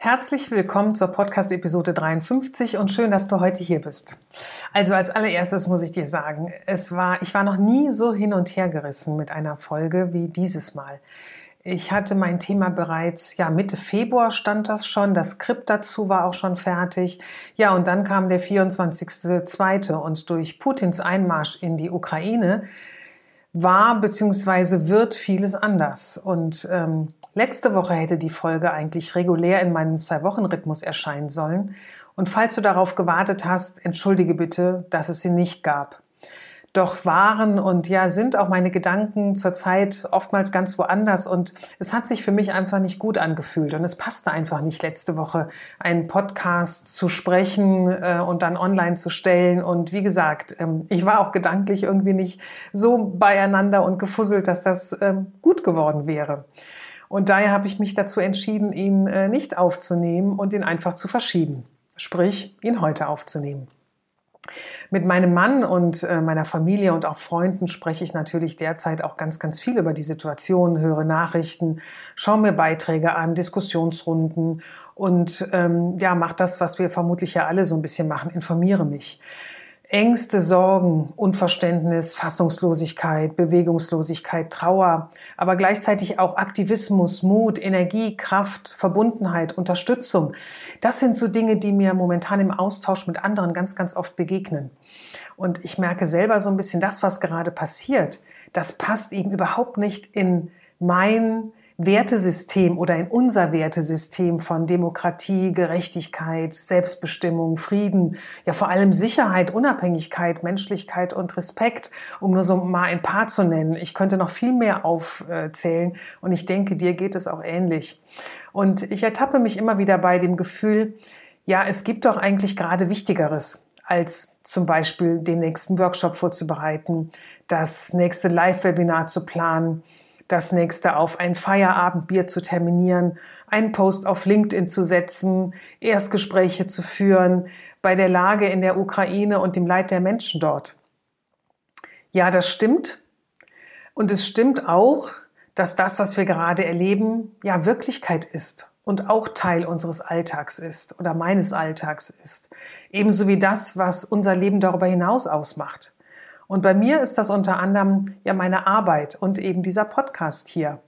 Herzlich willkommen zur Podcast-Episode 53 und schön, dass du heute hier bist. Also als allererstes muss ich dir sagen, es war, ich war noch nie so hin und her gerissen mit einer Folge wie dieses Mal. Ich hatte mein Thema bereits, ja, Mitte Februar stand das schon, das Skript dazu war auch schon fertig. Ja, und dann kam der 24.2. und durch Putins Einmarsch in die Ukraine war bzw. wird vieles anders. Und ähm, Letzte Woche hätte die Folge eigentlich regulär in meinem Zwei-Wochen-Rhythmus erscheinen sollen. Und falls du darauf gewartet hast, entschuldige bitte, dass es sie nicht gab. Doch waren und ja, sind auch meine Gedanken zurzeit oftmals ganz woanders und es hat sich für mich einfach nicht gut angefühlt und es passte einfach nicht letzte Woche einen Podcast zu sprechen äh, und dann online zu stellen und wie gesagt, ähm, ich war auch gedanklich irgendwie nicht so beieinander und gefusselt, dass das ähm, gut geworden wäre. Und daher habe ich mich dazu entschieden, ihn äh, nicht aufzunehmen und ihn einfach zu verschieben. Sprich, ihn heute aufzunehmen. Mit meinem Mann und äh, meiner Familie und auch Freunden spreche ich natürlich derzeit auch ganz, ganz viel über die Situation, höre Nachrichten, schaue mir Beiträge an, Diskussionsrunden und ähm, ja, mache das, was wir vermutlich ja alle so ein bisschen machen, informiere mich. Ängste, Sorgen, Unverständnis, Fassungslosigkeit, Bewegungslosigkeit, Trauer, aber gleichzeitig auch Aktivismus, Mut, Energie, Kraft, Verbundenheit, Unterstützung. Das sind so Dinge, die mir momentan im Austausch mit anderen ganz, ganz oft begegnen. Und ich merke selber so ein bisschen, das, was gerade passiert, das passt eben überhaupt nicht in mein Wertesystem oder in unser Wertesystem von Demokratie, Gerechtigkeit, Selbstbestimmung, Frieden, ja vor allem Sicherheit, Unabhängigkeit, Menschlichkeit und Respekt, um nur so mal ein paar zu nennen. Ich könnte noch viel mehr aufzählen und ich denke, dir geht es auch ähnlich. Und ich ertappe mich immer wieder bei dem Gefühl, ja, es gibt doch eigentlich gerade Wichtigeres als zum Beispiel den nächsten Workshop vorzubereiten, das nächste Live-Webinar zu planen, das nächste auf ein Feierabendbier zu terminieren, einen Post auf LinkedIn zu setzen, Erstgespräche zu führen bei der Lage in der Ukraine und dem Leid der Menschen dort. Ja, das stimmt. Und es stimmt auch, dass das, was wir gerade erleben, ja Wirklichkeit ist und auch Teil unseres Alltags ist oder meines Alltags ist. Ebenso wie das, was unser Leben darüber hinaus ausmacht. Und bei mir ist das unter anderem ja meine Arbeit und eben dieser Podcast hier.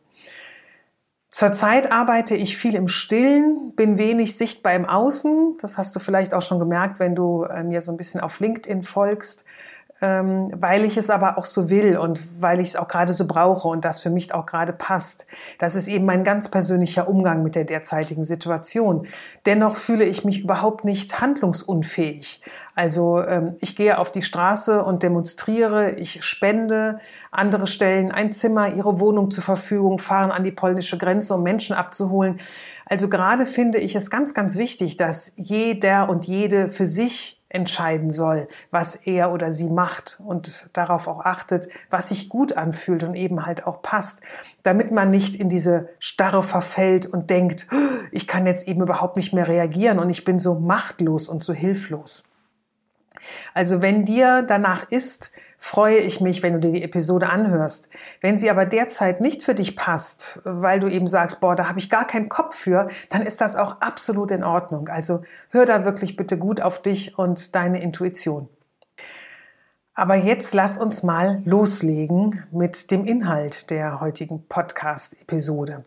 Zurzeit arbeite ich viel im Stillen, bin wenig sichtbar im Außen. Das hast du vielleicht auch schon gemerkt, wenn du äh, mir so ein bisschen auf LinkedIn folgst ähm, weil ich es aber auch so will und weil ich es auch gerade so brauche und das für mich auch gerade passt. Das ist eben mein ganz persönlicher Umgang mit der derzeitigen Situation. Dennoch fühle ich mich überhaupt nicht handlungsunfähig. Also ähm, ich gehe auf die Straße und demonstriere, ich spende, andere stellen ein Zimmer, ihre Wohnung zur Verfügung, fahren an die polnische Grenze, um Menschen abzuholen. Also gerade finde ich es ganz, ganz wichtig, dass jeder und jede für sich entscheiden soll, was er oder sie macht und darauf auch achtet, was sich gut anfühlt und eben halt auch passt, damit man nicht in diese Starre verfällt und denkt, oh, ich kann jetzt eben überhaupt nicht mehr reagieren und ich bin so machtlos und so hilflos. Also wenn dir danach ist, freue ich mich, wenn du dir die Episode anhörst. Wenn sie aber derzeit nicht für dich passt, weil du eben sagst, boah, da habe ich gar keinen Kopf für, dann ist das auch absolut in Ordnung. Also hör da wirklich bitte gut auf dich und deine Intuition. Aber jetzt lass uns mal loslegen mit dem Inhalt der heutigen Podcast-Episode.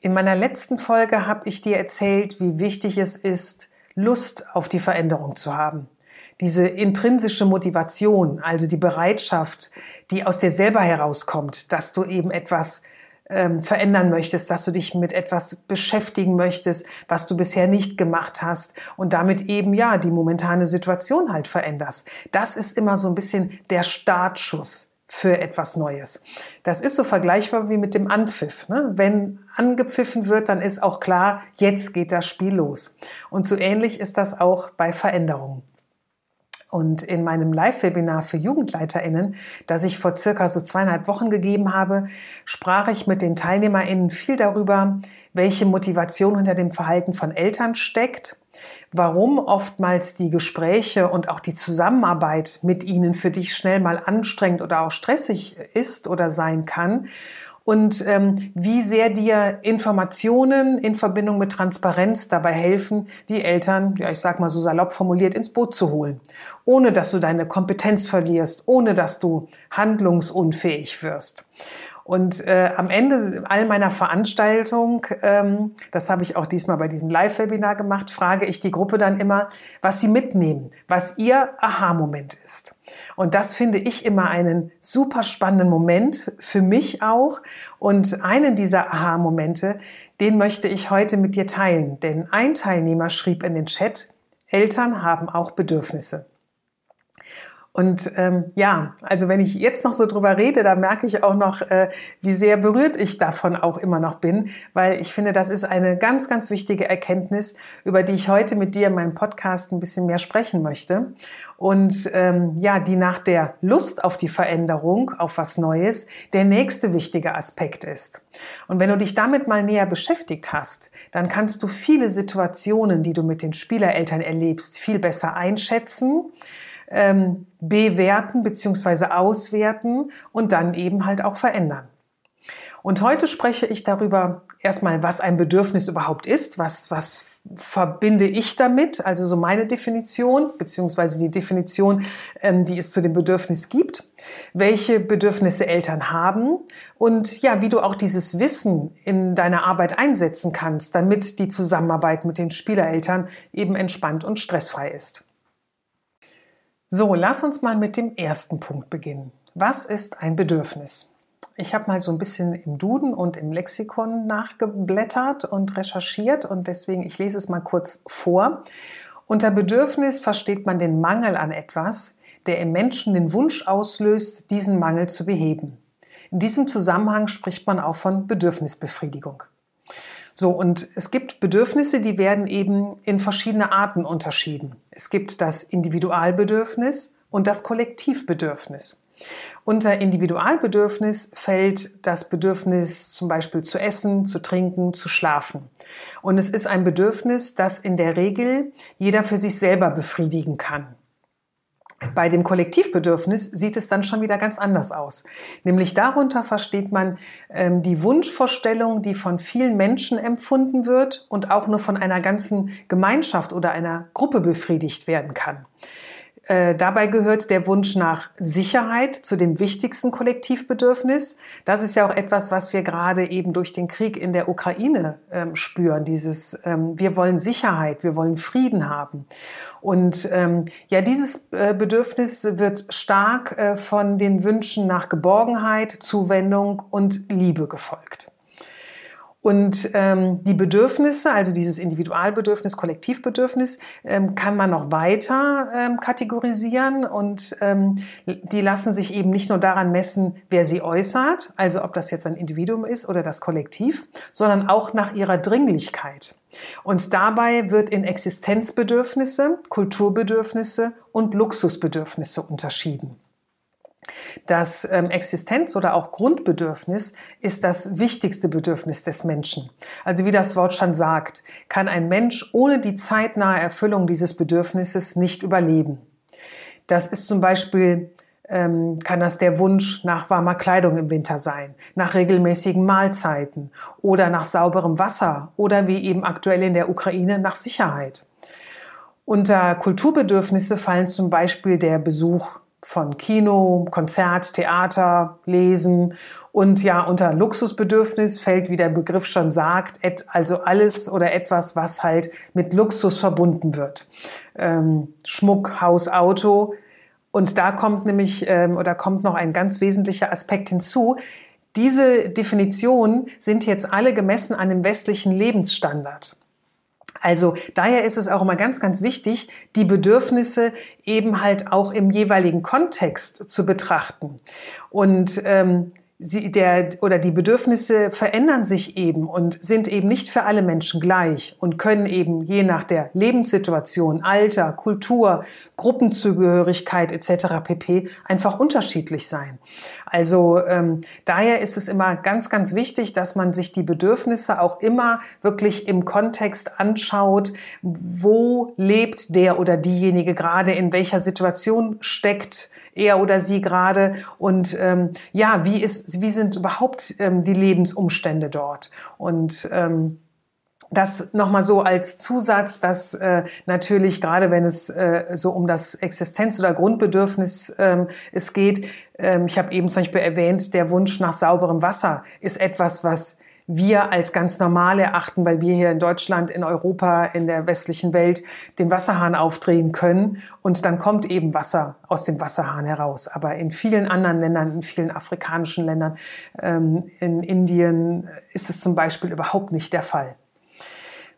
In meiner letzten Folge habe ich dir erzählt, wie wichtig es ist, Lust auf die Veränderung zu haben diese intrinsische Motivation, also die Bereitschaft, die aus dir selber herauskommt, dass du eben etwas ähm, verändern möchtest, dass du dich mit etwas beschäftigen möchtest, was du bisher nicht gemacht hast und damit eben ja die momentane Situation halt veränderst. Das ist immer so ein bisschen der Startschuss für etwas Neues. Das ist so vergleichbar wie mit dem Anpfiff. Ne? Wenn angepfiffen wird, dann ist auch klar, jetzt geht das Spiel los. Und so ähnlich ist das auch bei Veränderungen. Und in meinem Live-Webinar für JugendleiterInnen, das ich vor circa so zweieinhalb Wochen gegeben habe, sprach ich mit den TeilnehmerInnen viel darüber, welche Motivation hinter dem Verhalten von Eltern steckt, warum oftmals die Gespräche und auch die Zusammenarbeit mit ihnen für dich schnell mal anstrengend oder auch stressig ist oder sein kann und ähm, wie sehr dir Informationen in Verbindung mit Transparenz dabei helfen, die Eltern, ja ich sag mal so salopp formuliert, ins Boot zu holen, ohne dass du deine Kompetenz verlierst, ohne dass du handlungsunfähig wirst. Und äh, am Ende all meiner Veranstaltung, ähm, das habe ich auch diesmal bei diesem Live-Webinar gemacht, frage ich die Gruppe dann immer, was sie mitnehmen, was ihr Aha-Moment ist. Und das finde ich immer einen super spannenden Moment, für mich auch. Und einen dieser Aha-Momente, den möchte ich heute mit dir teilen. Denn ein Teilnehmer schrieb in den Chat, Eltern haben auch Bedürfnisse. Und ähm, ja, also wenn ich jetzt noch so drüber rede, da merke ich auch noch, äh, wie sehr berührt ich davon auch immer noch bin, weil ich finde, das ist eine ganz, ganz wichtige Erkenntnis, über die ich heute mit dir in meinem Podcast ein bisschen mehr sprechen möchte. Und ähm, ja, die nach der Lust auf die Veränderung, auf was Neues, der nächste wichtige Aspekt ist. Und wenn du dich damit mal näher beschäftigt hast, dann kannst du viele Situationen, die du mit den Spielereltern erlebst, viel besser einschätzen ähm, bewerten beziehungsweise auswerten und dann eben halt auch verändern. Und heute spreche ich darüber erstmal, was ein Bedürfnis überhaupt ist, was, was verbinde ich damit, also so meine Definition, beziehungsweise die Definition, ähm, die es zu dem Bedürfnis gibt, welche Bedürfnisse Eltern haben und ja, wie du auch dieses Wissen in deiner Arbeit einsetzen kannst, damit die Zusammenarbeit mit den Spielereltern eben entspannt und stressfrei ist. So, lass uns mal mit dem ersten Punkt beginnen. Was ist ein Bedürfnis? Ich habe mal so ein bisschen im Duden und im Lexikon nachgeblättert und recherchiert und deswegen, ich lese es mal kurz vor. Unter Bedürfnis versteht man den Mangel an etwas, der im Menschen den Wunsch auslöst, diesen Mangel zu beheben. In diesem Zusammenhang spricht man auch von Bedürfnisbefriedigung. So, und es gibt Bedürfnisse, die werden eben in verschiedene Arten unterschieden. Es gibt das Individualbedürfnis und das Kollektivbedürfnis. Unter Individualbedürfnis fällt das Bedürfnis zum Beispiel zu essen, zu trinken, zu schlafen. Und es ist ein Bedürfnis, das in der Regel jeder für sich selber befriedigen kann. Bei dem Kollektivbedürfnis sieht es dann schon wieder ganz anders aus. Nämlich darunter versteht man ähm, die Wunschvorstellung, die von vielen Menschen empfunden wird und auch nur von einer ganzen Gemeinschaft oder einer Gruppe befriedigt werden kann. Äh, dabei gehört der Wunsch nach Sicherheit zu dem wichtigsten Kollektivbedürfnis. Das ist ja auch etwas, was wir gerade eben durch den Krieg in der Ukraine ähm, spüren. Dieses, ähm, wir wollen Sicherheit, wir wollen Frieden haben. Und ähm, ja, dieses äh, Bedürfnis wird stark äh, von den Wünschen nach Geborgenheit, Zuwendung und Liebe gefolgt. Und ähm, die Bedürfnisse, also dieses Individualbedürfnis, Kollektivbedürfnis, ähm, kann man noch weiter ähm, kategorisieren und ähm, die lassen sich eben nicht nur daran messen, wer sie äußert, also ob das jetzt ein Individuum ist oder das Kollektiv, sondern auch nach ihrer Dringlichkeit. Und dabei wird in Existenzbedürfnisse, Kulturbedürfnisse und Luxusbedürfnisse unterschieden. Das ähm, Existenz- oder auch Grundbedürfnis ist das wichtigste Bedürfnis des Menschen. Also wie das Wort schon sagt, kann ein Mensch ohne die zeitnahe Erfüllung dieses Bedürfnisses nicht überleben. Das ist zum Beispiel ähm, kann das der Wunsch nach warmer Kleidung im Winter sein, nach regelmäßigen Mahlzeiten oder nach sauberem Wasser oder wie eben aktuell in der Ukraine nach Sicherheit. Unter Kulturbedürfnisse fallen zum Beispiel der Besuch von Kino, Konzert, Theater, Lesen und ja, unter Luxusbedürfnis fällt, wie der Begriff schon sagt, also alles oder etwas, was halt mit Luxus verbunden wird. Ähm, Schmuck, Haus, Auto. Und da kommt nämlich ähm, oder kommt noch ein ganz wesentlicher Aspekt hinzu. Diese Definitionen sind jetzt alle gemessen an dem westlichen Lebensstandard. Also daher ist es auch immer ganz, ganz wichtig, die Bedürfnisse eben halt auch im jeweiligen Kontext zu betrachten. Und ähm, sie, der, oder die Bedürfnisse verändern sich eben und sind eben nicht für alle Menschen gleich und können eben je nach der Lebenssituation, Alter, Kultur, Gruppenzugehörigkeit etc. pp. einfach unterschiedlich sein. Also ähm, daher ist es immer ganz, ganz wichtig, dass man sich die Bedürfnisse auch immer wirklich im Kontext anschaut, wo lebt der oder diejenige gerade, in welcher Situation steckt er oder sie gerade. Und ähm, ja, wie ist, wie sind überhaupt ähm, die Lebensumstände dort? Und ähm, das nochmal so als Zusatz, dass äh, natürlich gerade wenn es äh, so um das Existenz- oder Grundbedürfnis ähm, es geht, ähm, ich habe eben zum Beispiel erwähnt, der Wunsch nach sauberem Wasser ist etwas, was wir als ganz normal erachten, weil wir hier in Deutschland, in Europa, in der westlichen Welt den Wasserhahn aufdrehen können und dann kommt eben Wasser aus dem Wasserhahn heraus. Aber in vielen anderen Ländern, in vielen afrikanischen Ländern, ähm, in Indien ist es zum Beispiel überhaupt nicht der Fall.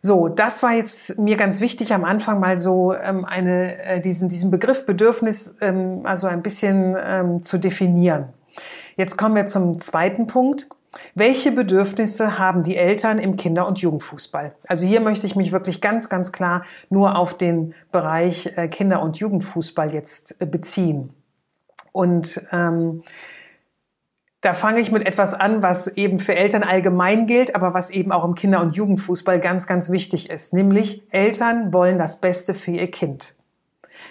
So, das war jetzt mir ganz wichtig am Anfang mal so ähm, eine, äh, diesen, diesen Begriff Bedürfnis ähm, also ein bisschen ähm, zu definieren. Jetzt kommen wir zum zweiten Punkt. Welche Bedürfnisse haben die Eltern im Kinder- und Jugendfußball? Also hier möchte ich mich wirklich ganz, ganz klar nur auf den Bereich äh, Kinder- und Jugendfußball jetzt äh, beziehen. Und ähm, da fange ich mit etwas an, was eben für Eltern allgemein gilt, aber was eben auch im Kinder- und Jugendfußball ganz, ganz wichtig ist. Nämlich Eltern wollen das Beste für ihr Kind.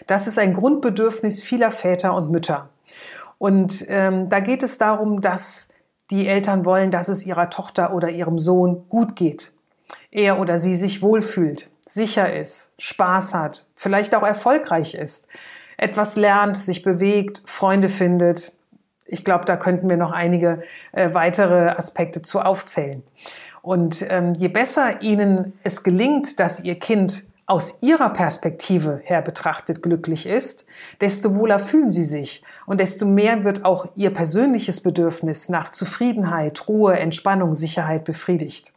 Das ist ein Grundbedürfnis vieler Väter und Mütter. Und ähm, da geht es darum, dass die Eltern wollen, dass es ihrer Tochter oder ihrem Sohn gut geht. Er oder sie sich wohlfühlt, sicher ist, Spaß hat, vielleicht auch erfolgreich ist, etwas lernt, sich bewegt, Freunde findet. Ich glaube, da könnten wir noch einige äh, weitere Aspekte zu aufzählen. Und ähm, je besser Ihnen es gelingt, dass Ihr Kind aus ihrer Perspektive her betrachtet glücklich ist, desto wohler fühlen sie sich und desto mehr wird auch ihr persönliches Bedürfnis nach Zufriedenheit, Ruhe, Entspannung, Sicherheit befriedigt.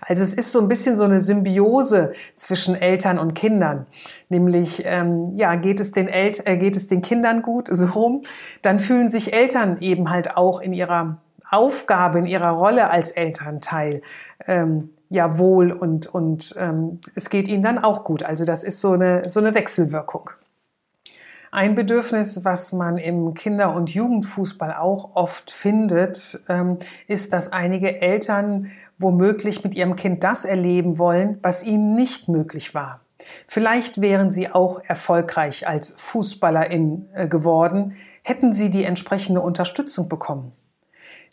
Also es ist so ein bisschen so eine Symbiose zwischen Eltern und Kindern. Nämlich, ähm, ja, geht es, den El äh, geht es den Kindern gut, so rum, dann fühlen sich Eltern eben halt auch in ihrer Aufgabe, in ihrer Rolle als Elternteil ähm, ja wohl und, und ähm, es geht ihnen dann auch gut. Also das ist so eine, so eine Wechselwirkung. Ein Bedürfnis, was man im Kinder- und Jugendfußball auch oft findet, ähm, ist, dass einige Eltern womöglich mit ihrem Kind das erleben wollen, was ihnen nicht möglich war. Vielleicht wären sie auch erfolgreich als Fußballerin äh, geworden, hätten sie die entsprechende Unterstützung bekommen.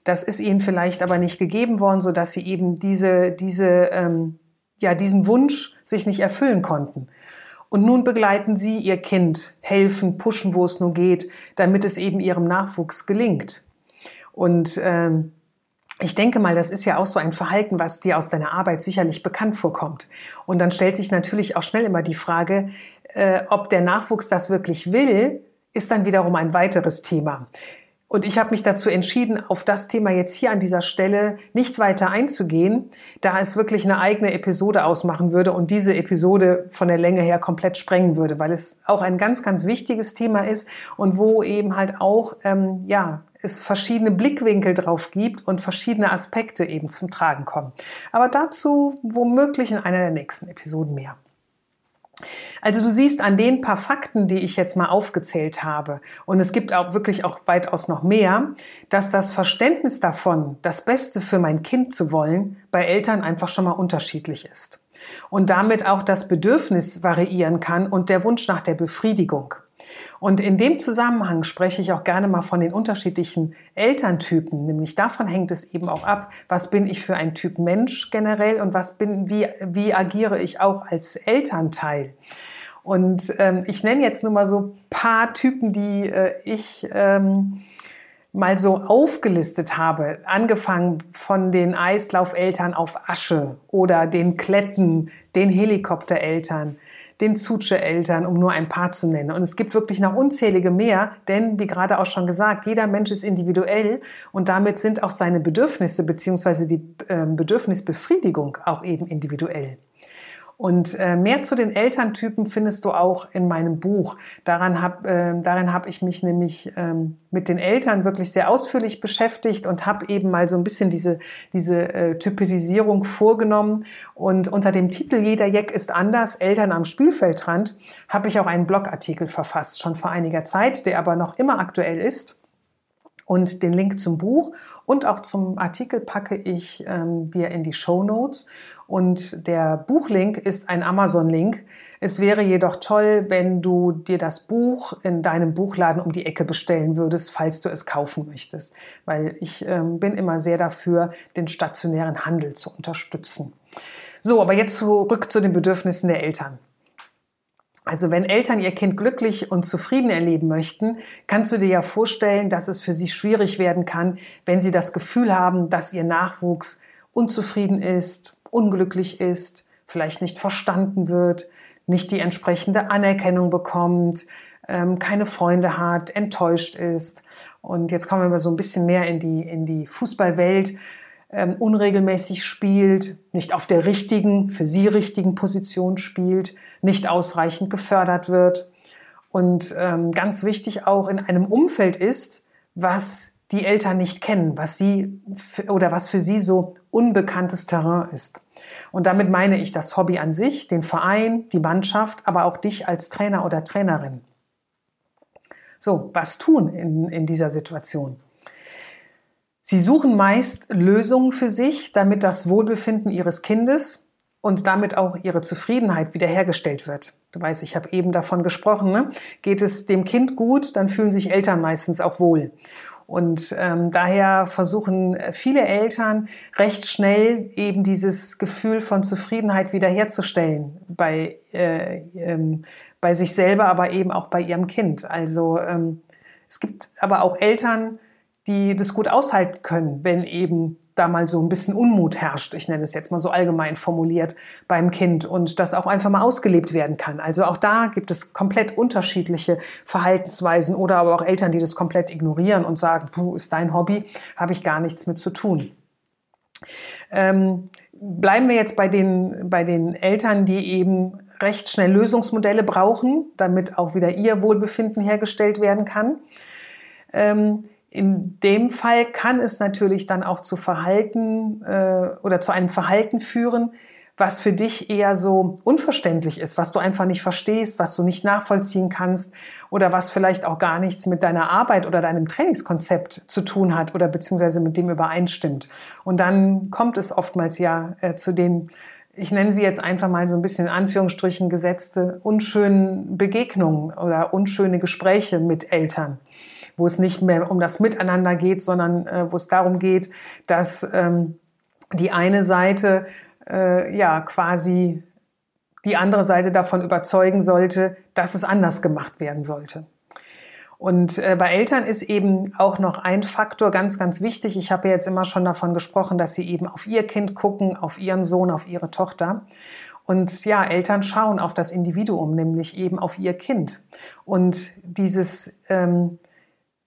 Das ist ihnen vielleicht aber nicht gegeben worden, so dass sie eben diese, diese, ähm, ja, diesen Wunsch sich nicht erfüllen konnten. Und nun begleiten sie ihr Kind, helfen, pushen, wo es nur geht, damit es eben ihrem Nachwuchs gelingt. Und ähm, ich denke mal, das ist ja auch so ein Verhalten, was dir aus deiner Arbeit sicherlich bekannt vorkommt. Und dann stellt sich natürlich auch schnell immer die Frage, äh, ob der Nachwuchs das wirklich will, ist dann wiederum ein weiteres Thema. Und ich habe mich dazu entschieden, auf das Thema jetzt hier an dieser Stelle nicht weiter einzugehen, da es wirklich eine eigene Episode ausmachen würde und diese Episode von der Länge her komplett sprengen würde, weil es auch ein ganz, ganz wichtiges Thema ist und wo eben halt auch, ähm, ja, es verschiedene Blickwinkel drauf gibt und verschiedene Aspekte eben zum Tragen kommen. Aber dazu womöglich in einer der nächsten Episoden mehr. Also du siehst an den paar Fakten, die ich jetzt mal aufgezählt habe, und es gibt auch wirklich auch weitaus noch mehr, dass das Verständnis davon, das Beste für mein Kind zu wollen, bei Eltern einfach schon mal unterschiedlich ist. Und damit auch das Bedürfnis variieren kann und der Wunsch nach der Befriedigung. Und in dem Zusammenhang spreche ich auch gerne mal von den unterschiedlichen Elterntypen. Nämlich davon hängt es eben auch ab, was bin ich für ein Typ Mensch generell und was bin, wie, wie agiere ich auch als Elternteil. Und ähm, ich nenne jetzt nur mal so paar Typen, die äh, ich ähm, mal so aufgelistet habe, angefangen von den Eislaufeltern auf Asche oder den Kletten, den Helikoptereltern, den Zutsche-Eltern, um nur ein paar zu nennen. Und es gibt wirklich noch unzählige mehr, denn wie gerade auch schon gesagt, jeder Mensch ist individuell und damit sind auch seine Bedürfnisse beziehungsweise die äh, Bedürfnisbefriedigung auch eben individuell. Und äh, mehr zu den Elterntypen findest du auch in meinem Buch. Daran hab, äh, darin habe ich mich nämlich ähm, mit den Eltern wirklich sehr ausführlich beschäftigt und habe eben mal so ein bisschen diese, diese äh, Typisierung vorgenommen. Und unter dem Titel Jeder Jeck ist anders, Eltern am Spielfeldrand, habe ich auch einen Blogartikel verfasst, schon vor einiger Zeit, der aber noch immer aktuell ist. Und den Link zum Buch und auch zum Artikel packe ich ähm, dir in die Show Notes. Und der Buchlink ist ein Amazon-Link. Es wäre jedoch toll, wenn du dir das Buch in deinem Buchladen um die Ecke bestellen würdest, falls du es kaufen möchtest. Weil ich ähm, bin immer sehr dafür, den stationären Handel zu unterstützen. So, aber jetzt zurück zu den Bedürfnissen der Eltern. Also wenn Eltern ihr Kind glücklich und zufrieden erleben möchten, kannst du dir ja vorstellen, dass es für sie schwierig werden kann, wenn sie das Gefühl haben, dass ihr Nachwuchs unzufrieden ist, unglücklich ist, vielleicht nicht verstanden wird, nicht die entsprechende Anerkennung bekommt, ähm, keine Freunde hat, enttäuscht ist. Und jetzt kommen wir mal so ein bisschen mehr in die, in die Fußballwelt ähm, unregelmäßig spielt, nicht auf der richtigen, für sie richtigen Position spielt, nicht ausreichend gefördert wird und ähm, ganz wichtig auch in einem Umfeld ist, was die Eltern nicht kennen, was sie oder was für sie so unbekanntes Terrain ist. Und damit meine ich das Hobby an sich, den Verein, die Mannschaft, aber auch dich als Trainer oder Trainerin. So, was tun in, in dieser Situation? Sie suchen meist Lösungen für sich, damit das Wohlbefinden ihres Kindes und damit auch ihre Zufriedenheit wiederhergestellt wird. Du weißt, ich habe eben davon gesprochen, ne? geht es dem Kind gut, dann fühlen sich Eltern meistens auch wohl. Und ähm, daher versuchen viele Eltern recht schnell eben dieses Gefühl von Zufriedenheit wiederherzustellen bei, äh, ähm, bei sich selber, aber eben auch bei ihrem Kind. Also ähm, es gibt aber auch Eltern, die das gut aushalten können, wenn eben da mal so ein bisschen Unmut herrscht, ich nenne es jetzt mal so allgemein formuliert, beim Kind und das auch einfach mal ausgelebt werden kann. Also auch da gibt es komplett unterschiedliche Verhaltensweisen oder aber auch Eltern, die das komplett ignorieren und sagen, puh, ist dein Hobby, habe ich gar nichts mit zu tun. Ähm, bleiben wir jetzt bei den, bei den Eltern, die eben recht schnell Lösungsmodelle brauchen, damit auch wieder ihr Wohlbefinden hergestellt werden kann. Ähm, in dem Fall kann es natürlich dann auch zu Verhalten äh, oder zu einem Verhalten führen, was für dich eher so unverständlich ist, was du einfach nicht verstehst, was du nicht nachvollziehen kannst oder was vielleicht auch gar nichts mit deiner Arbeit oder deinem Trainingskonzept zu tun hat oder beziehungsweise mit dem übereinstimmt. Und dann kommt es oftmals ja äh, zu den ich nenne sie jetzt einfach mal so ein bisschen in Anführungsstrichen gesetzte unschönen Begegnungen oder unschöne Gespräche mit Eltern wo es nicht mehr um das Miteinander geht, sondern äh, wo es darum geht, dass ähm, die eine Seite äh, ja quasi die andere Seite davon überzeugen sollte, dass es anders gemacht werden sollte. Und äh, bei Eltern ist eben auch noch ein Faktor ganz, ganz wichtig. Ich habe ja jetzt immer schon davon gesprochen, dass sie eben auf ihr Kind gucken, auf ihren Sohn, auf ihre Tochter. Und ja, Eltern schauen auf das Individuum, nämlich eben auf ihr Kind. Und dieses ähm,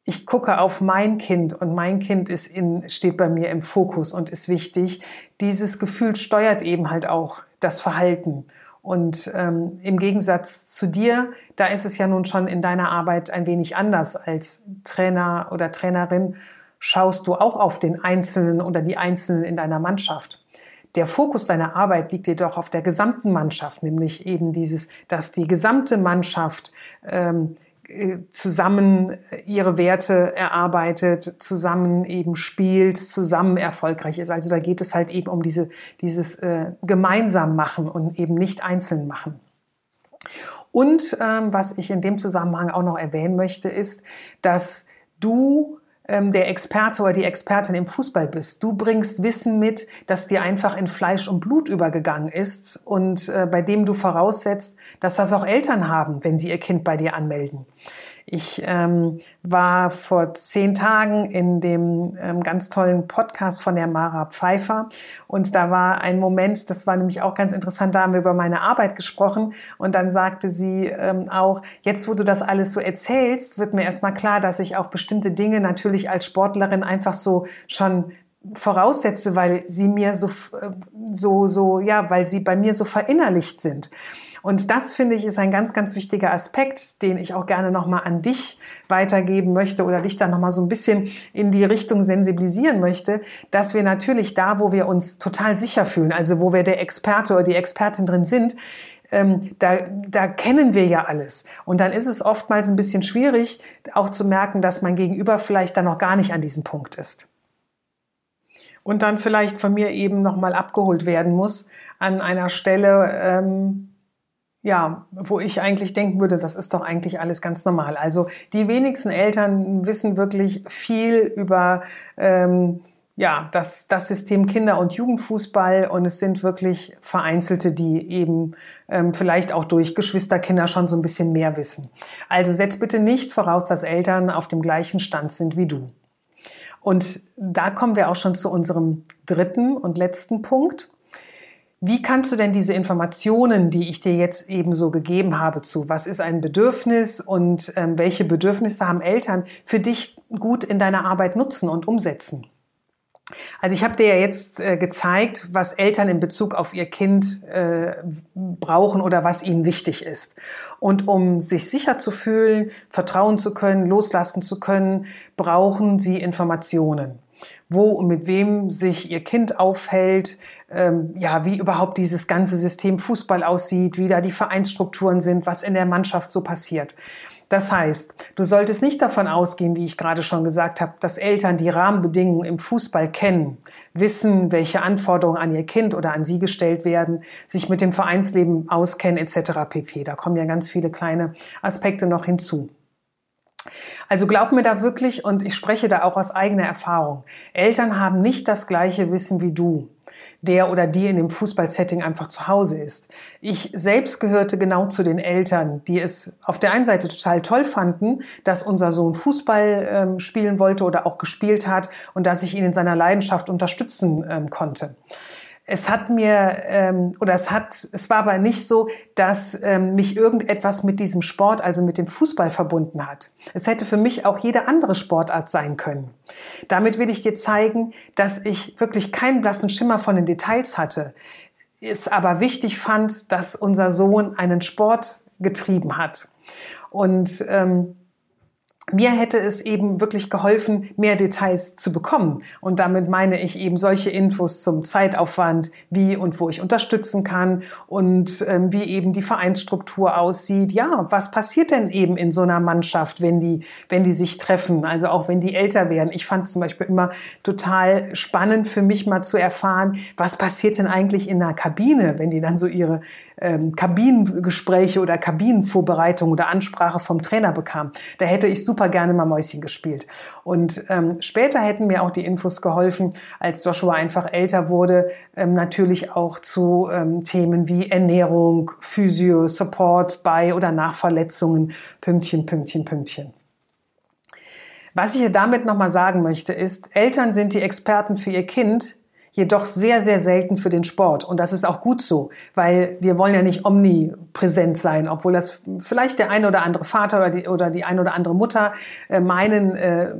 ich gucke auf mein Kind und mein Kind ist in, steht bei mir im Fokus und ist wichtig. Dieses Gefühl steuert eben halt auch das Verhalten. Und ähm, im Gegensatz zu dir, da ist es ja nun schon in deiner Arbeit ein wenig anders als Trainer oder Trainerin, schaust du auch auf den Einzelnen oder die Einzelnen in deiner Mannschaft. Der Fokus deiner Arbeit liegt jedoch auf der gesamten Mannschaft, nämlich eben dieses, dass die gesamte Mannschaft ähm, zusammen ihre Werte erarbeitet, zusammen eben spielt, zusammen erfolgreich ist. Also da geht es halt eben um diese, dieses äh, gemeinsam machen und eben nicht einzeln machen. Und ähm, was ich in dem Zusammenhang auch noch erwähnen möchte, ist, dass du der Experte oder die Expertin im Fußball bist. Du bringst Wissen mit, das dir einfach in Fleisch und Blut übergegangen ist und äh, bei dem du voraussetzt, dass das auch Eltern haben, wenn sie ihr Kind bei dir anmelden. Ich ähm, war vor zehn Tagen in dem ähm, ganz tollen Podcast von der Mara Pfeiffer und da war ein Moment, das war nämlich auch ganz interessant, da haben wir über meine Arbeit gesprochen und dann sagte sie ähm, auch, jetzt wo du das alles so erzählst, wird mir erstmal klar, dass ich auch bestimmte Dinge natürlich als Sportlerin einfach so schon voraussetze, weil sie mir so, äh, so, so, ja, weil sie bei mir so verinnerlicht sind. Und das finde ich ist ein ganz, ganz wichtiger Aspekt, den ich auch gerne nochmal an dich weitergeben möchte oder dich dann nochmal so ein bisschen in die Richtung sensibilisieren möchte, dass wir natürlich da, wo wir uns total sicher fühlen, also wo wir der Experte oder die Expertin drin sind, ähm, da, da kennen wir ja alles. Und dann ist es oftmals ein bisschen schwierig, auch zu merken, dass mein Gegenüber vielleicht dann noch gar nicht an diesem Punkt ist. Und dann vielleicht von mir eben nochmal abgeholt werden muss an einer Stelle, ähm, ja, wo ich eigentlich denken würde, das ist doch eigentlich alles ganz normal. Also die wenigsten Eltern wissen wirklich viel über ähm, ja, das, das System Kinder- und Jugendfußball und es sind wirklich Vereinzelte, die eben ähm, vielleicht auch durch Geschwisterkinder schon so ein bisschen mehr wissen. Also setz bitte nicht voraus, dass Eltern auf dem gleichen Stand sind wie du. Und da kommen wir auch schon zu unserem dritten und letzten Punkt. Wie kannst du denn diese Informationen, die ich dir jetzt eben so gegeben habe, zu was ist ein Bedürfnis und ähm, welche Bedürfnisse haben Eltern, für dich gut in deiner Arbeit nutzen und umsetzen? Also ich habe dir ja jetzt äh, gezeigt, was Eltern in Bezug auf ihr Kind äh, brauchen oder was ihnen wichtig ist. Und um sich sicher zu fühlen, vertrauen zu können, loslassen zu können, brauchen sie Informationen wo und mit wem sich ihr Kind aufhält, ähm, ja, wie überhaupt dieses ganze System Fußball aussieht, wie da die Vereinsstrukturen sind, was in der Mannschaft so passiert. Das heißt, du solltest nicht davon ausgehen, wie ich gerade schon gesagt habe, dass Eltern die Rahmenbedingungen im Fußball kennen, wissen, welche Anforderungen an ihr Kind oder an sie gestellt werden, sich mit dem Vereinsleben auskennen etc. pp. Da kommen ja ganz viele kleine Aspekte noch hinzu. Also glaub mir da wirklich, und ich spreche da auch aus eigener Erfahrung, Eltern haben nicht das gleiche Wissen wie du, der oder die in dem Fußballsetting einfach zu Hause ist. Ich selbst gehörte genau zu den Eltern, die es auf der einen Seite total toll fanden, dass unser Sohn Fußball ähm, spielen wollte oder auch gespielt hat und dass ich ihn in seiner Leidenschaft unterstützen ähm, konnte. Es hat mir, ähm, oder es hat, es war aber nicht so, dass ähm, mich irgendetwas mit diesem Sport, also mit dem Fußball verbunden hat. Es hätte für mich auch jede andere Sportart sein können. Damit will ich dir zeigen, dass ich wirklich keinen blassen Schimmer von den Details hatte. Es aber wichtig fand, dass unser Sohn einen Sport getrieben hat. Und ähm, mir hätte es eben wirklich geholfen, mehr Details zu bekommen. Und damit meine ich eben solche Infos zum Zeitaufwand, wie und wo ich unterstützen kann und ähm, wie eben die Vereinsstruktur aussieht. Ja, was passiert denn eben in so einer Mannschaft, wenn die, wenn die sich treffen? Also auch wenn die älter werden. Ich fand es zum Beispiel immer total spannend für mich mal zu erfahren, was passiert denn eigentlich in einer Kabine, wenn die dann so ihre ähm, Kabinengespräche oder Kabinenvorbereitung oder Ansprache vom Trainer bekamen. Da hätte ich super gerne mal Mäuschen gespielt. Und ähm, später hätten mir auch die Infos geholfen, als Joshua einfach älter wurde, ähm, natürlich auch zu ähm, Themen wie Ernährung, Physio, Support bei oder nach Verletzungen, Pünktchen, Pünktchen, Pünktchen. Was ich hier damit nochmal sagen möchte, ist, Eltern sind die Experten für ihr Kind, jedoch sehr, sehr selten für den Sport. Und das ist auch gut so, weil wir wollen ja nicht omnipräsent sein, obwohl das vielleicht der eine oder andere Vater oder die, oder die eine oder andere Mutter äh, meinen, äh,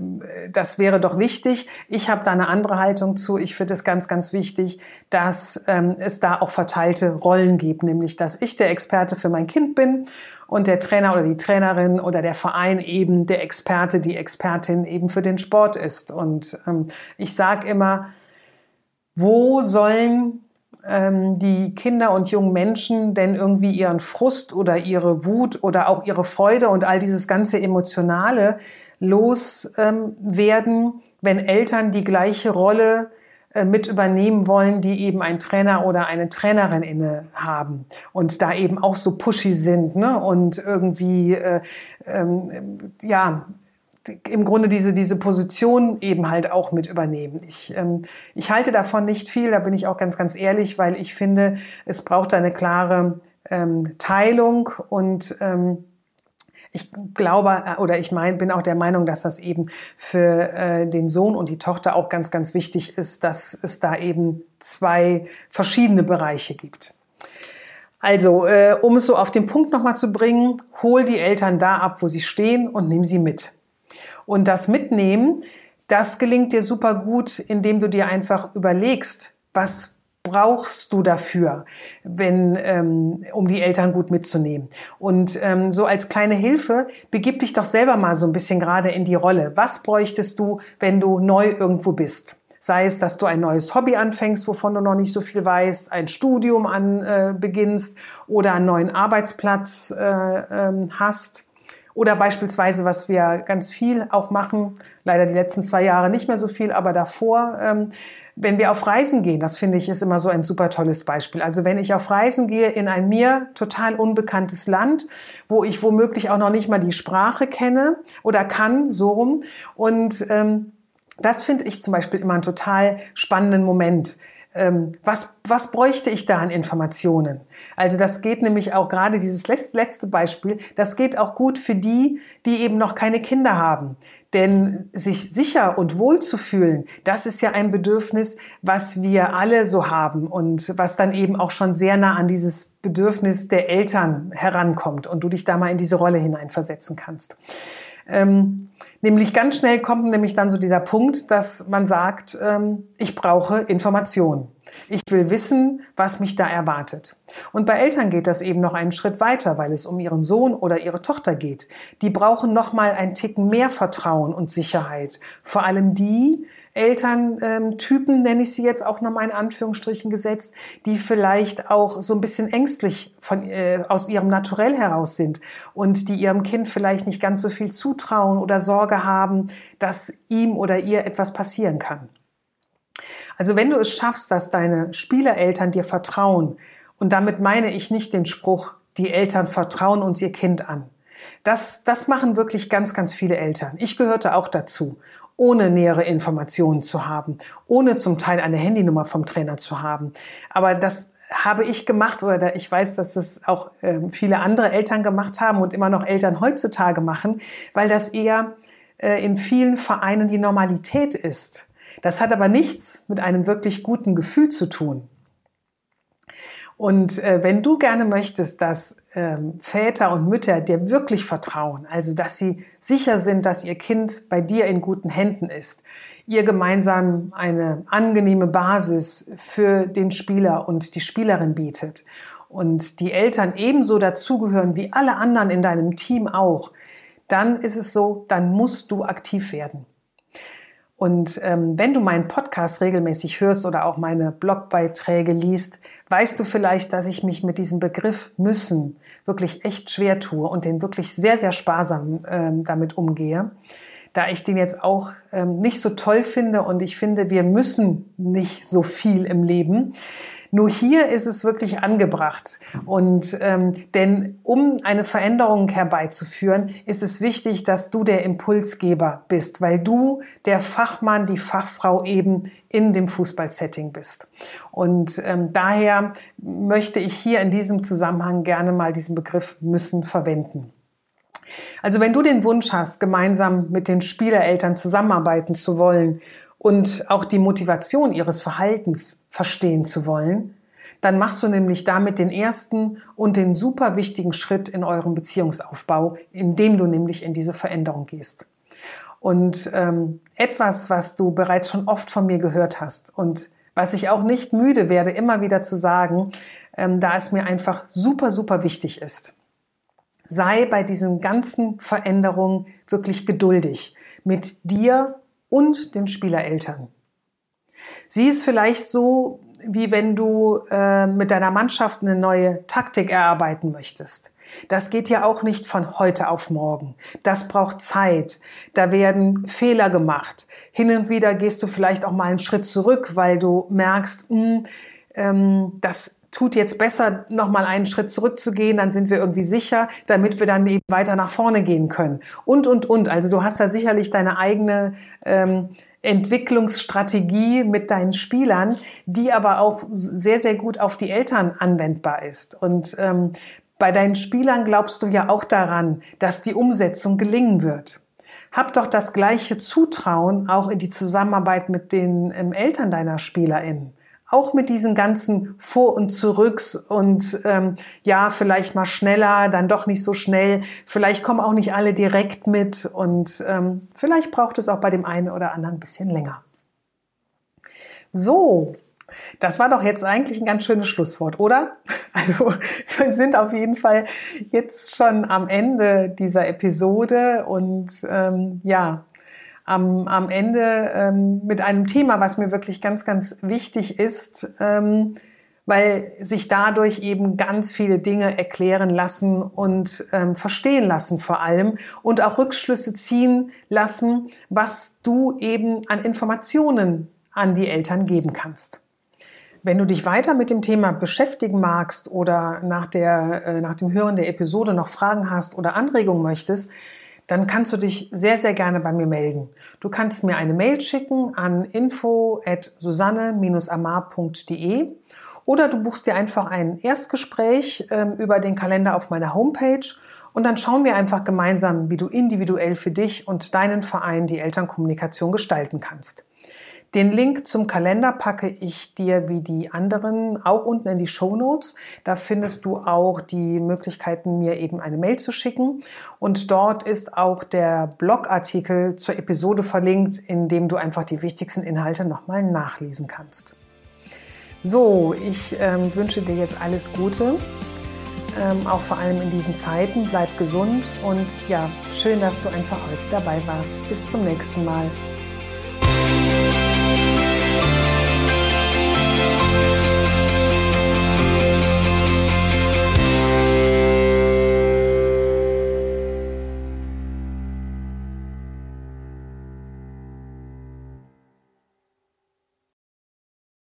das wäre doch wichtig. Ich habe da eine andere Haltung zu. Ich finde es ganz, ganz wichtig, dass ähm, es da auch verteilte Rollen gibt, nämlich dass ich der Experte für mein Kind bin und der Trainer oder die Trainerin oder der Verein eben der Experte, die Expertin eben für den Sport ist. Und ähm, ich sage immer, wo sollen ähm, die Kinder und jungen Menschen denn irgendwie ihren Frust oder ihre Wut oder auch ihre Freude und all dieses ganze Emotionale loswerden, ähm, wenn Eltern die gleiche Rolle äh, mit übernehmen wollen, die eben ein Trainer oder eine Trainerin inne haben und da eben auch so pushy sind ne? und irgendwie äh, ähm, ja im Grunde diese, diese Position eben halt auch mit übernehmen. Ich, ähm, ich halte davon nicht viel, da bin ich auch ganz, ganz ehrlich, weil ich finde, es braucht eine klare ähm, Teilung und ähm, ich glaube äh, oder ich mein, bin auch der Meinung, dass das eben für äh, den Sohn und die Tochter auch ganz, ganz wichtig ist, dass es da eben zwei verschiedene Bereiche gibt. Also, äh, um es so auf den Punkt nochmal zu bringen, hol die Eltern da ab, wo sie stehen und nimm sie mit. Und das Mitnehmen, das gelingt dir super gut, indem du dir einfach überlegst, was brauchst du dafür, wenn, ähm, um die Eltern gut mitzunehmen. Und ähm, so als kleine Hilfe, begib dich doch selber mal so ein bisschen gerade in die Rolle. Was bräuchtest du, wenn du neu irgendwo bist? Sei es, dass du ein neues Hobby anfängst, wovon du noch nicht so viel weißt, ein Studium an äh, beginnst oder einen neuen Arbeitsplatz äh, ähm, hast. Oder beispielsweise, was wir ganz viel auch machen, leider die letzten zwei Jahre nicht mehr so viel, aber davor, ähm, wenn wir auf Reisen gehen, das finde ich ist immer so ein super tolles Beispiel. Also wenn ich auf Reisen gehe in ein mir total unbekanntes Land, wo ich womöglich auch noch nicht mal die Sprache kenne oder kann, so rum. Und ähm, das finde ich zum Beispiel immer einen total spannenden Moment. Ähm, was, was bräuchte ich da an Informationen? Also das geht nämlich auch gerade dieses letzte Beispiel, das geht auch gut für die, die eben noch keine Kinder haben. Denn sich sicher und wohl zu fühlen, das ist ja ein Bedürfnis, was wir alle so haben und was dann eben auch schon sehr nah an dieses Bedürfnis der Eltern herankommt und du dich da mal in diese Rolle hineinversetzen kannst. Ähm, nämlich ganz schnell kommt nämlich dann so dieser Punkt, dass man sagt, ähm, ich brauche Informationen. Ich will wissen, was mich da erwartet. Und bei Eltern geht das eben noch einen Schritt weiter, weil es um ihren Sohn oder ihre Tochter geht. Die brauchen noch mal ein Ticken mehr Vertrauen und Sicherheit. Vor allem die Elterntypen, nenne ich sie jetzt auch nochmal in Anführungsstrichen gesetzt, die vielleicht auch so ein bisschen ängstlich von, äh, aus ihrem Naturell heraus sind und die ihrem Kind vielleicht nicht ganz so viel zutrauen oder Sorge haben, dass ihm oder ihr etwas passieren kann. Also wenn du es schaffst, dass deine Spielereltern dir vertrauen, und damit meine ich nicht den Spruch, die Eltern vertrauen uns ihr Kind an. Das, das machen wirklich ganz, ganz viele Eltern. Ich gehörte auch dazu, ohne nähere Informationen zu haben, ohne zum Teil eine Handynummer vom Trainer zu haben. Aber das habe ich gemacht oder ich weiß, dass das auch äh, viele andere Eltern gemacht haben und immer noch Eltern heutzutage machen, weil das eher äh, in vielen Vereinen die Normalität ist. Das hat aber nichts mit einem wirklich guten Gefühl zu tun. Und äh, wenn du gerne möchtest, dass ähm, Väter und Mütter dir wirklich vertrauen, also dass sie sicher sind, dass ihr Kind bei dir in guten Händen ist, ihr gemeinsam eine angenehme Basis für den Spieler und die Spielerin bietet und die Eltern ebenso dazugehören wie alle anderen in deinem Team auch, dann ist es so, dann musst du aktiv werden. Und ähm, wenn du meinen Podcast regelmäßig hörst oder auch meine Blogbeiträge liest, weißt du vielleicht, dass ich mich mit diesem Begriff müssen wirklich echt schwer tue und den wirklich sehr, sehr sparsam ähm, damit umgehe, da ich den jetzt auch ähm, nicht so toll finde und ich finde, wir müssen nicht so viel im Leben. Nur hier ist es wirklich angebracht. Und ähm, denn um eine Veränderung herbeizuführen, ist es wichtig, dass du der Impulsgeber bist, weil du der Fachmann, die Fachfrau eben in dem Fußballsetting bist. Und ähm, daher möchte ich hier in diesem Zusammenhang gerne mal diesen Begriff müssen verwenden. Also wenn du den Wunsch hast, gemeinsam mit den Spielereltern zusammenarbeiten zu wollen und auch die Motivation ihres Verhaltens verstehen zu wollen, dann machst du nämlich damit den ersten und den super wichtigen Schritt in eurem Beziehungsaufbau, indem du nämlich in diese Veränderung gehst. Und ähm, etwas, was du bereits schon oft von mir gehört hast und was ich auch nicht müde werde, immer wieder zu sagen, ähm, da es mir einfach super, super wichtig ist. Sei bei diesen ganzen Veränderungen wirklich geduldig mit dir und den Spielereltern. Sieh es vielleicht so, wie wenn du äh, mit deiner Mannschaft eine neue Taktik erarbeiten möchtest. Das geht ja auch nicht von heute auf morgen. Das braucht Zeit. Da werden Fehler gemacht. Hin und wieder gehst du vielleicht auch mal einen Schritt zurück, weil du merkst, mh, hm, ähm, das tut jetzt besser, nochmal einen Schritt zurückzugehen, dann sind wir irgendwie sicher, damit wir dann eben weiter nach vorne gehen können. Und, und, und. Also du hast da sicherlich deine eigene ähm, Entwicklungsstrategie mit deinen Spielern, die aber auch sehr, sehr gut auf die Eltern anwendbar ist. Und ähm, bei deinen Spielern glaubst du ja auch daran, dass die Umsetzung gelingen wird. Hab doch das gleiche Zutrauen auch in die Zusammenarbeit mit den ähm, Eltern deiner SpielerInnen. Auch mit diesen ganzen Vor- und Zurücks und ähm, ja, vielleicht mal schneller, dann doch nicht so schnell. Vielleicht kommen auch nicht alle direkt mit und ähm, vielleicht braucht es auch bei dem einen oder anderen ein bisschen länger. So, das war doch jetzt eigentlich ein ganz schönes Schlusswort, oder? Also wir sind auf jeden Fall jetzt schon am Ende dieser Episode und ähm, ja, am, am Ende ähm, mit einem Thema, was mir wirklich ganz, ganz wichtig ist, ähm, weil sich dadurch eben ganz viele Dinge erklären lassen und ähm, verstehen lassen vor allem und auch Rückschlüsse ziehen lassen, was du eben an Informationen an die Eltern geben kannst. Wenn du dich weiter mit dem Thema beschäftigen magst oder nach, der, äh, nach dem Hören der Episode noch Fragen hast oder Anregungen möchtest, dann kannst du dich sehr, sehr gerne bei mir melden. Du kannst mir eine Mail schicken an info at susanne-amar.de oder du buchst dir einfach ein Erstgespräch äh, über den Kalender auf meiner Homepage und dann schauen wir einfach gemeinsam, wie du individuell für dich und deinen Verein die Elternkommunikation gestalten kannst. Den Link zum Kalender packe ich dir wie die anderen auch unten in die Show Notes. Da findest du auch die Möglichkeiten, mir eben eine Mail zu schicken. Und dort ist auch der Blogartikel zur Episode verlinkt, in dem du einfach die wichtigsten Inhalte nochmal nachlesen kannst. So, ich ähm, wünsche dir jetzt alles Gute. Ähm, auch vor allem in diesen Zeiten. Bleib gesund und ja, schön, dass du einfach heute dabei warst. Bis zum nächsten Mal.